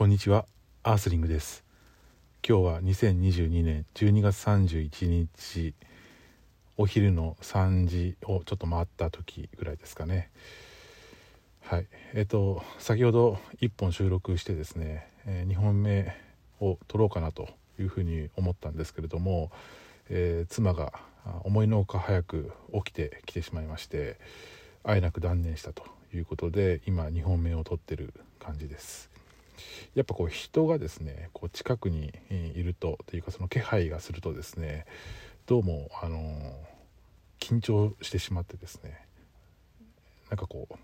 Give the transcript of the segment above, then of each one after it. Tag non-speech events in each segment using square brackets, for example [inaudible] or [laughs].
こんにちはアースリングです。今日は2022年12月31日お昼の3時をちょっと回った時ぐらいですかね。はい。えっ、と先ほど1本収録してですね、え、2本目を撮ろうかなというふうに思ったんですけれども、えー、妻が思いのほか早く起きてきてしまいましてあえなく断念したということで今2本目を撮ってる感じです。やっぱこう人がですねこう近くにいるとというかその気配がするとですねどうもあの緊張してしまってですねなんかこう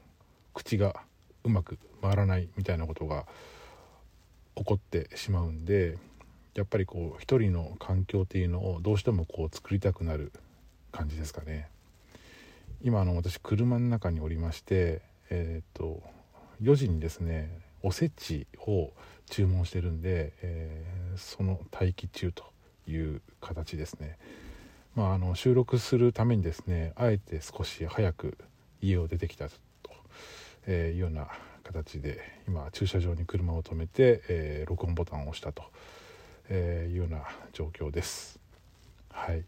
口がうまく回らないみたいなことが起こってしまうんでやっぱりこう一人の環境っていうのをどうしてもこう作りたくなる感じですかね。今あの私車の中におりましてえっ、と4時にですねおせちを注文してるんで、えー、その待機中という形ですね。まあ、あの収録するためにですねあえて少し早く家を出てきたと、いうような形で今駐車場に車を止めて、えー、録音ボタンを押したと、いうような状況です。はい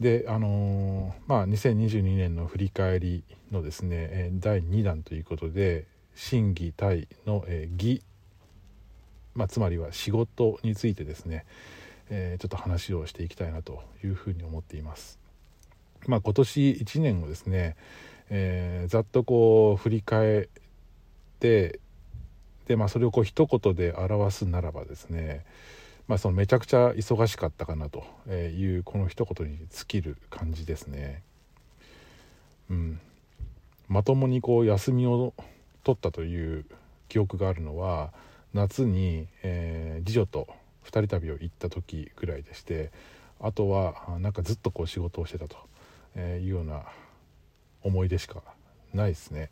であのー、まあ、2022年の振り返りのですね第2弾ということで審議対の、えー、義、まあ、つまりは仕事についてですね、えー、ちょっと話をしていきたいなというふうに思っています。まあ、今年1年をですね、えー、ざっとこう振り返ってで、まあ、それをこう一言で表すならばですねまあ、そのめちゃくちゃ忙しかったかなというこの一言に尽きる感じですね。うん、まともにこう休みを取ったという記憶があるのは夏に、えー、次女と2人旅を行った時ぐらいでしてあとはなんかずっとこう仕事をしてたというような思い出しかないですね。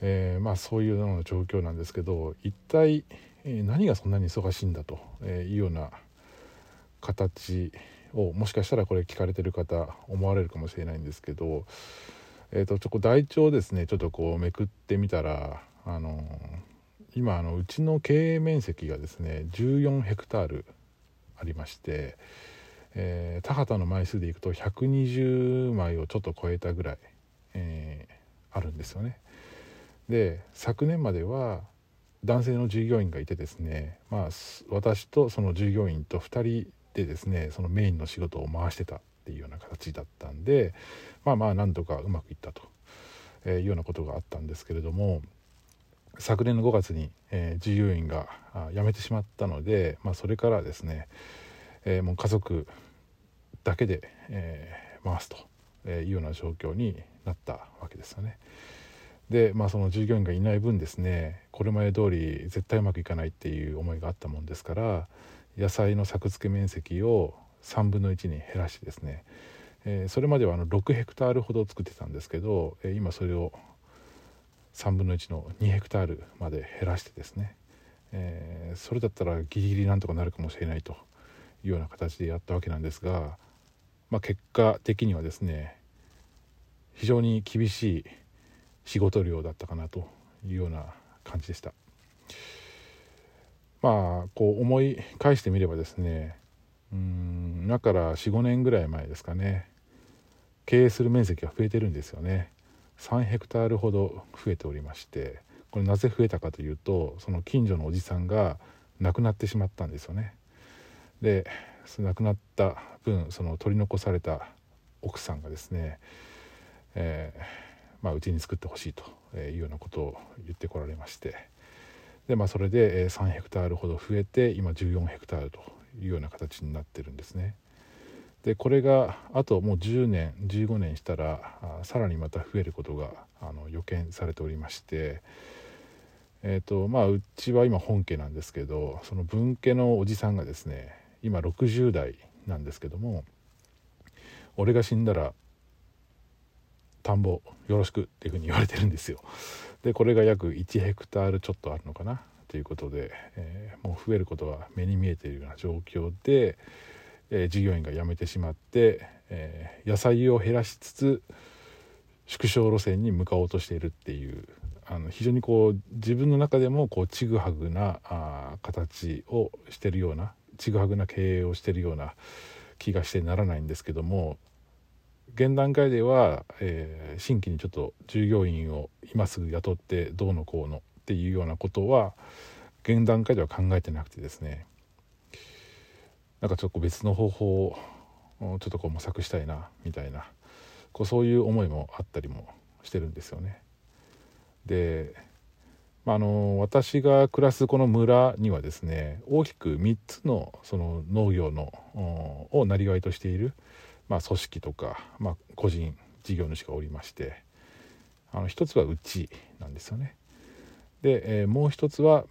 えー、まあそういうような状況なんですけど一体何がそんなに忙しいんだというような形をもしかしたらこれ聞かれてる方思われるかもしれないんですけど、えー、とちょこ台帳ですねちょっとこうめくってみたらあの今あのうちの経営面積がですね14ヘクタールありまして、えー、田畑の枚数でいくと120枚をちょっと超えたぐらい、えー、あるんですよね。で昨年までは男性の従業員がいてですね、まあ、私とその従業員と2人でですねそのメインの仕事を回してたっていうような形だったんでまあまあなんとかうまくいったと、えいうようなことがあったんですけれども昨年の5月に、えー、従業員が辞めてしまったので、まあ、それからですね、えー、もう家族だけで、えー、回すというような状況になったわけですよね。でまあその従業員がいない分ですねこれまで通り絶対うまくいかないっていう思いがあったもんですから野菜の作付け面積を3分の1に減らしてですね、えー、それまではあの6ヘクタールほど作ってたんですけど、えー、今それを3分の1の2ヘクタールまで減らしてですね、えー、それだったらギリギリなんとかなるかもしれないというような形でやったわけなんですが、まあ、結果的にはですね非常に厳しい仕事量だったかなというような感じでした。まあこう思い返してみればですねうん今から45年ぐらい前ですかね。経営する面積が増えてるんですよね。3ヘクタールほど増えておりましてこれなぜ増えたかというとその近所のおじさんが亡くなってしまったんですよね。で亡くなった分その取り残された奥さんがですね、えーまあ、うちに作ってほしいというようなことを言ってこられまして。で、まあ、それで3ヘクタールほど増えて今14ヘクタールというような形になってるんですね。でこれがあともう10年15年したらさらにまた増えることがあの予見されておりまして、えーとまあ、うちは今本家なんですけどその分家のおじさんがですね今60代なんですけども俺が死んだら田んぼよろしくっていうふうに言われてるんですよ。でこれが約1ヘクタールちょっとあるのかなということで、えー、もう増えることが目に見えているような状況で、えー、従業員が辞めてしまって、えー、野菜を減らしつつ縮小路線に向かおうとしているっていうあの非常にこう自分の中でもこうちぐはぐなあ形をしてるようなちぐはぐな経営をしてるような気がしてならないんですけども現段階では、えー、新規にちょっと従業員を今すぐ雇ってどうのこうのっていうようなことは現段階では考えてなくてですねなんかちょっと別の方法をちょっとこう模索したいなみたいなこうそういう思いもあったりもしてるんですよね。で、まあ、あの私が暮らすこの村にはですね大きく3つのその農業のをなりわいとしている、まあ、組織とか、まあ、個人事業主がおりましてあの一つはうちなんですよね。で、えー、もう一つは、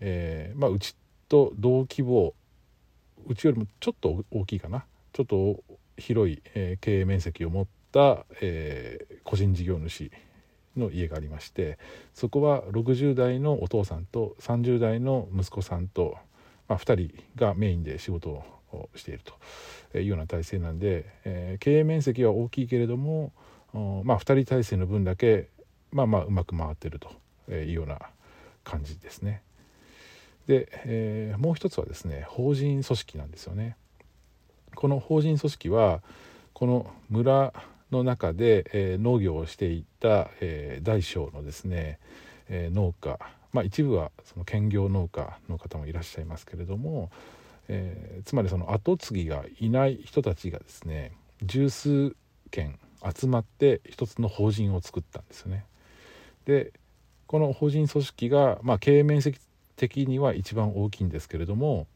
えーまあ、うちと同規模うちよりもちょっと大きいかな。ちょっと広い、えー、経営面積を持った、えー、個人事業主の家がありましてそこは60代のお父さんと30代の息子さんと、まあ、2人がメインで仕事をしているというような体制なんで、えー、経営面積は大きいけれども、まあ、2人体制の分だけまあまあうまく回ってるというような感じですね。で、えー、もう一つはですね法人組織なんですよね。この法人組織はこの村の中で、えー、農業をしていた、えー、大小のですね、え、農家、まあ、一部はその兼業農家の方もいらっしゃいますけれども、えつまりその後継ぎがいない人たちがですね十数件集まって一つの法人を作ったんですよね。でこの法人組織が、まあ、経営面積的には一番大きいんですけれども、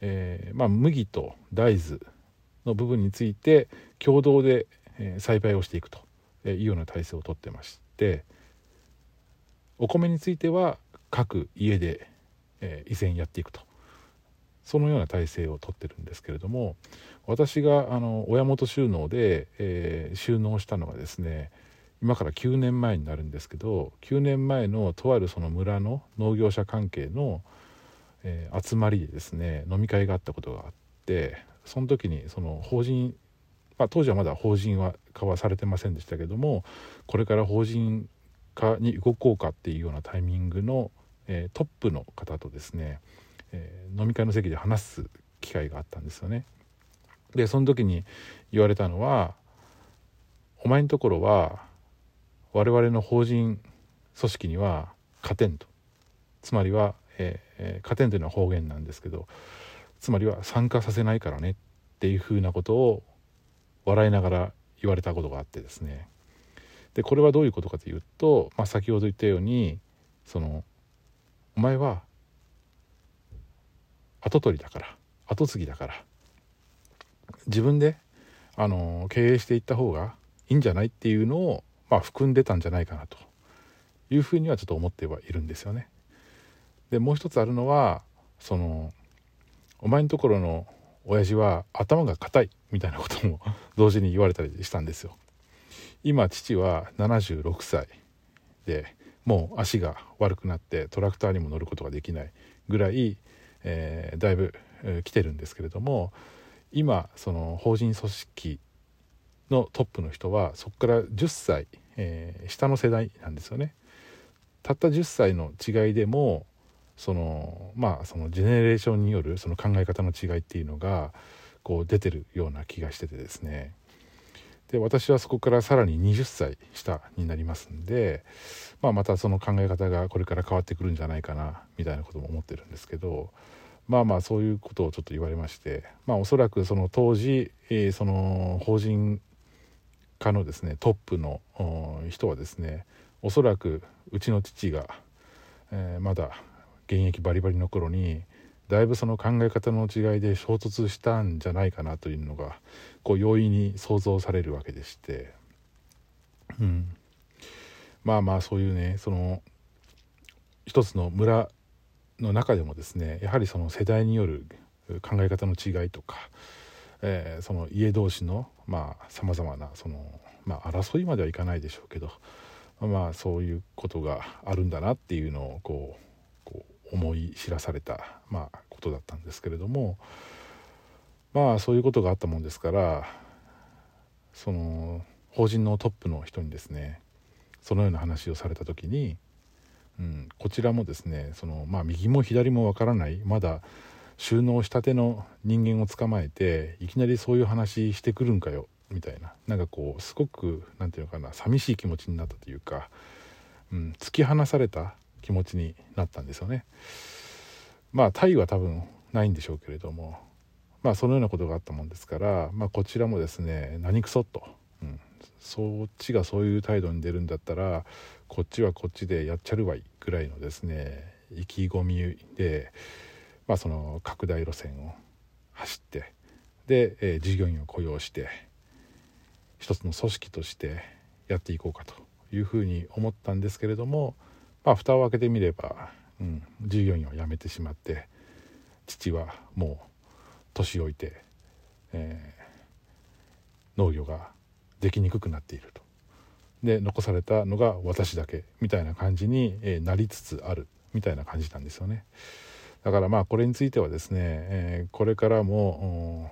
えー、まあ、麦と大豆の部分について共同で栽培をしていくというような体制をとってましてお米については各家で以前やっていくと。そのような体制をとってるんですけれども私があの親元収納で、えー、収納したのはですね今から9年前になるんですけど9年前のとあるその村の農業者関係の、えー、集まりでですね飲み会があったことがあってその時にその法人、まあ、当時はまだ法人は化はされてませんでしたけどもこれから法人化に動こうかっていうようなタイミングの、えー、トップの方とですね、えー、飲み会の席で話す機会があったんですよね。でその時に言われたのは「お前のところは我々の法人組織には勝てんと。つまりは、えー、勝てんというのは方言なんですけどつまりは参加させないからねっていうふうなことを笑いながら言われたことがあってですね。でこれはどういうことかというと、まあ、先ほど言ったようにそのお前は跡取りだから跡継ぎだから自分であの経営していった方がいいんじゃないっていうのをまあ、含んでたんじゃないかなというふうにはちょっと思ってはいるんですよね。でもう一つあるのはそのお前のところの親父は頭が硬いみたいなことも [laughs] 同時に言われたりしたんですよ。今父は76歳でもう足が悪くなってトラクターにも乗ることができないぐらい、えー、だいぶ、えー、来てるんですけれども今その法人組織のトップの人はそこから10歳、えー、下の世代なんですよね。たった10歳の違いでもそのまあそのジェネレーションによるその考え方の違いっていうのがこう出てるような気がしててですねで私はそこからさらに20歳下になりますんで、まあ、またその考え方がこれから変わってくるんじゃないかなみたいなことも思ってるんですけどまあまあそういうことをちょっと言われましてまあおそらくその当時、えー、その法人家のですねトップの人はですねおそらくうちの父が、えー、まだ現役バリバリの頃にだいぶその考え方の違いで衝突したんじゃないかなというのがこう容易に想像されるわけでして、うん、まあまあそういうねその一つの村の中でもですねやはりその世代による考え方の違いとか、えー、その家同士のまあさまざまなその、まあ、争いまではいかないでしょうけどまあそういうことがあるんだなっていうのをこうこう思い知らされた、まあ、ことだったんですけれどもまあそういうことがあったもんですからその法人のトップの人にですねそのような話をされた時にうん、こちらもですねその、まあ、右も左もわからないまだ収納したての人間を捕まえていきなりそういう話してくるんかよみたいななんかこうすごく何て言うのかな寂しい気持ちになったというか、うん、突き放された気持ちになったんですよね。まあタイは多分ないんでしょうけれどもまあそのようなことがあったもんですから、まあ、こちらもですね何くそっと、うん、そっちがそういう態度に出るんだったらこっちはこっちでやっちゃるわいぐらいのですね意気込みで、まあ、その拡大路線を走ってで、えー、従業員を雇用して一つの組織としてやっていこうかというふうに思ったんですけれども、まあ、蓋を開けてみれば、うん、従業員を辞めてしまって父はもう年老いて、えー、農業ができにくくなっていると。で残されたのが私だけみたいな感じに、え、なりつつあるみたいな感じなんですよね。だからまあこれについてはですね、え、これからも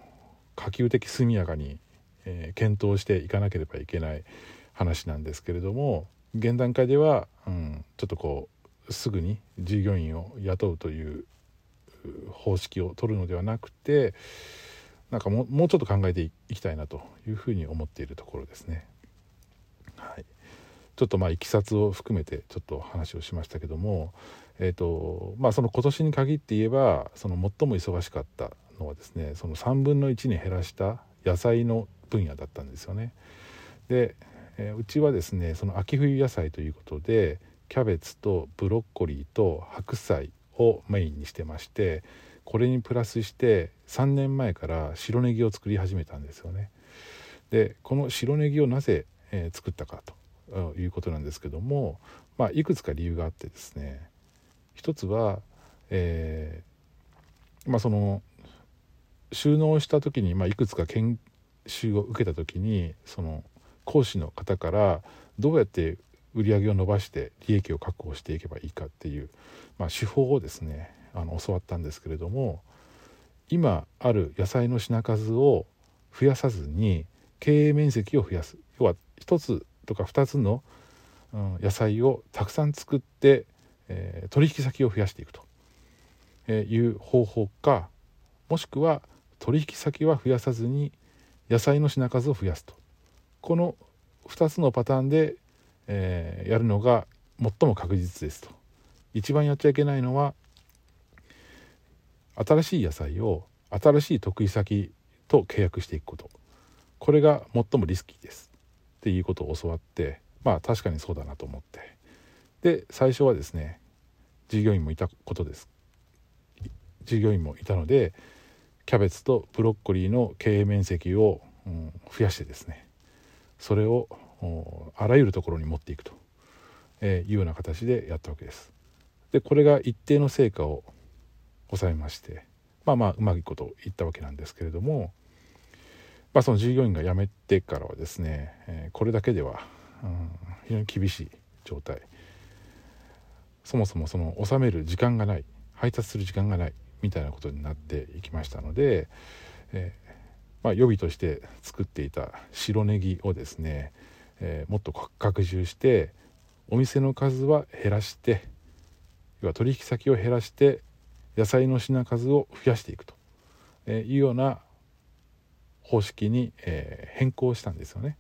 可及的速やかに、え、検討していかなければいけない話なんですけれども現段階では、うん、ちょっとこうすぐに従業員を雇うという方式を取るのではなくてなんかももうちょっと考えていきたいなというふうに思っているところですね。はい、ちょっとまあいきさつを含めてちょっと話をしましたけども、えーとまあ、その今年に限って言えばその最も忙しかったのはですねその3分の1に減らした野菜の分野だったんですよね。で、えー、うちはですねその秋冬野菜ということでキャベツとブロッコリーと白菜をメインにしてましてこれにプラスして3年前から白ネギを作り始めたんですよね。でこの白ネギをなぜ、えー、作ったかということなんですけども、まあ、いくつか理由があってですね。一つは、えー、まあ、その収納した時に、まあ、いくつか研修を受けた時にその講師の方からどうやって売り上げを伸ばして利益を確保していけばいいかっていう、まあ、手法をですねあの教わったんですけれども今ある野菜の品数を増やさずに経営面積を増やす。要は1つとか2つの、野菜をたくさん作って、え、取引先を増やしていくと、いう方法かもしくは取引先は増やさずに野菜の品数を増やすと。この2つのパターンでえ、やるのが最も確実ですと。一番やっちゃいけないのは新しい野菜を新しい得意先と契約していくこと。これが最もリスキーです。っていうことを教わってまあ確かにそうだなと思ってで最初はですね従業員もいたことです従業員もいたのでキャベツとブロッコリーの経営面積を、うん、増やしてですねそれをあらゆるところに持っていくとえいうような形でやったわけです。でこれが一定の成果を収めましてまあまあうまいこといったわけなんですけれども、まあ、その従業員が辞めてからはですね、えこれだけでは、うん、非常に厳しい状態。そもそもその納める時間がない配達する時間がないみたいなことになっていきましたので、え、まあ、予備として作っていた白ネギをですねえ、もっと拡充してお店の数は減らして要は取引先を減らして野菜の品数を増やしていくというような方式に、え、変更したんですよね。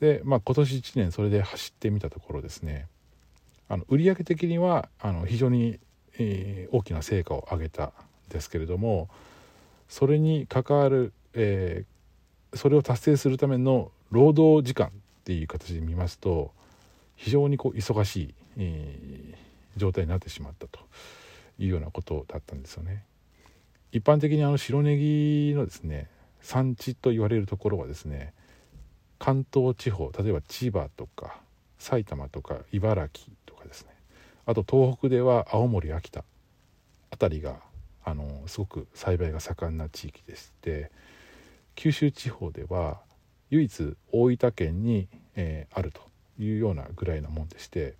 で、まあ、今年1年それで走ってみたところですねあの売上的にはあの非常に、えー、大きな成果を上げたんですけれどもそれに関わる、えー、それを達成するための労働時間っていう形で見ますと非常にこう忙しい、えー、状態になってしまったというようなことだったんですよね。一般的にあの白ネギのですね産地と言われるところはですね関東地方例えば千葉とか埼玉とか茨城とかですね。あと東北では青森秋田辺りがあのすごく栽培が盛んな地域でして九州地方では唯一大分県に、えー、あるというようなぐらいなもんでして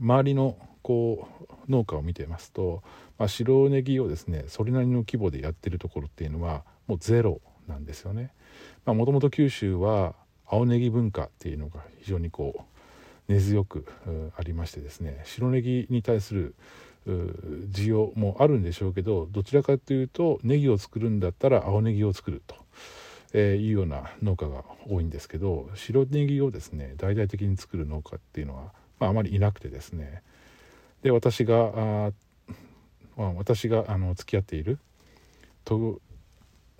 周りのこう農家を見てますと、まあ、白ネギをですねそれなりの規模でやってるところっていうのはもうゼロなんですよね。もともと九州は青ネギ文化っていうのが非常にこう根強くありましてですね白ネギに対する需要もあるんでしょうけどどちらかというとネギを作るんだったら青ネギを作ると、えいうような農家が多いんですけど白ネギをですね大々的に作る農家っていうのは、まあ、あまりいなくてですねで私があ、まあ、私があの付き合っている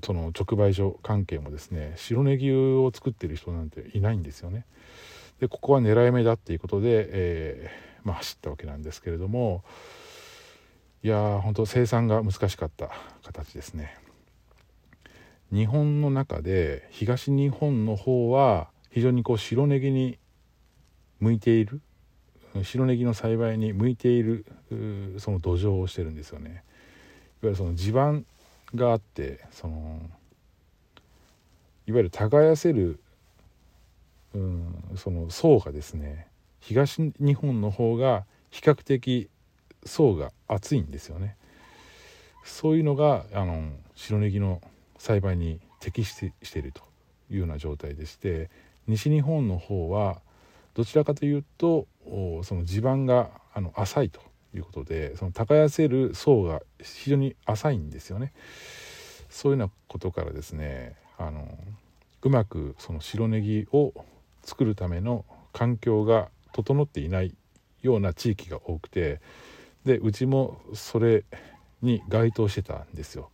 その直売所関係もですね白ネギを作ってる人なんていないんですよね。でここは狙い目だっていうことで、えー、まあ、走ったわけなんですけれどもいやー本当生産が難しかった形ですね。日本の中で東日本の方は非常にこう白ネギに向いている白ネギの栽培に向いているその土壌をしてるんですよね。いわゆるその地盤があってそのいわゆる耕せる、うん、その層がですね東日本の方が比較的層が厚いんですよね。そういうのがあの白ネギの栽培に適してしているというような状態でして西日本の方はどちらかというとその地盤があの浅いということでその耕せる層が非常に浅いんですよね。そういうようなことからですねあのうまくその白ネギを作るための環境が整っていないような地域が多くてでうちもそれに該当してたんですよ。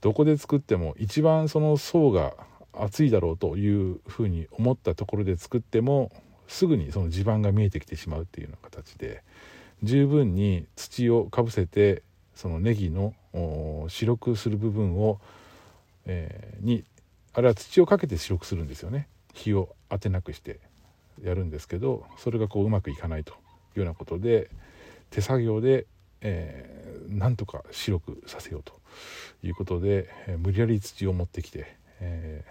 どこで作っても一番その層が厚いだろうというふうに思ったところで作ってもすぐにその地盤が見えてきてしまうっていうような形で十分に土をかぶせてそのネギの白くする部分を、えー、にあれは土をかけて白くするんですよね。火を当てなくしてやるんですけどそれがこううまくいかないというようなことで手作業で、えー、なんとか白くさせようということで、えー、無理やり土を持ってきて、え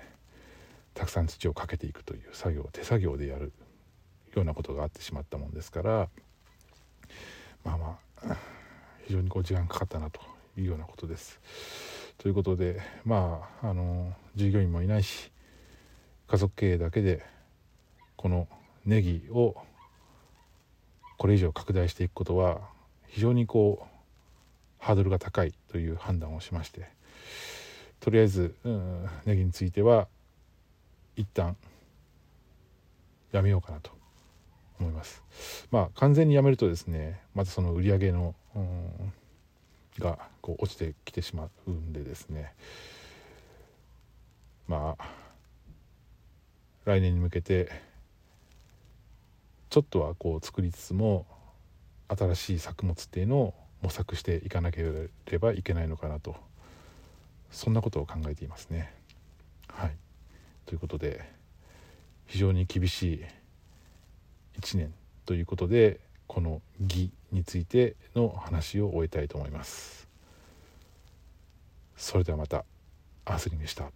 ー、たくさん土をかけていくという作業を手作業でやるようなことがあってしまったもんですからまあまあ非常にこう時間かかったなというようなことです。ということでまああの従業員もいないし家族経営だけでこのネギをこれ以上拡大していくことは非常にこうハードルが高いという判断をしましてとりあえず、うん、ネギについては一旦やめようかなと思います。まあ完全にやめるとですねまたその売り上げの、うん、がこう落ちてきてしまうんでですねまあ来年に向けてちょっとはこう作りつつも新しい作物っていうのを模索していかなければいけないのかなとそんなことを考えていますね。はい、ということで非常に厳しい1年ということでこの義についての話を終えたいと思います。それではまたアースリンでした。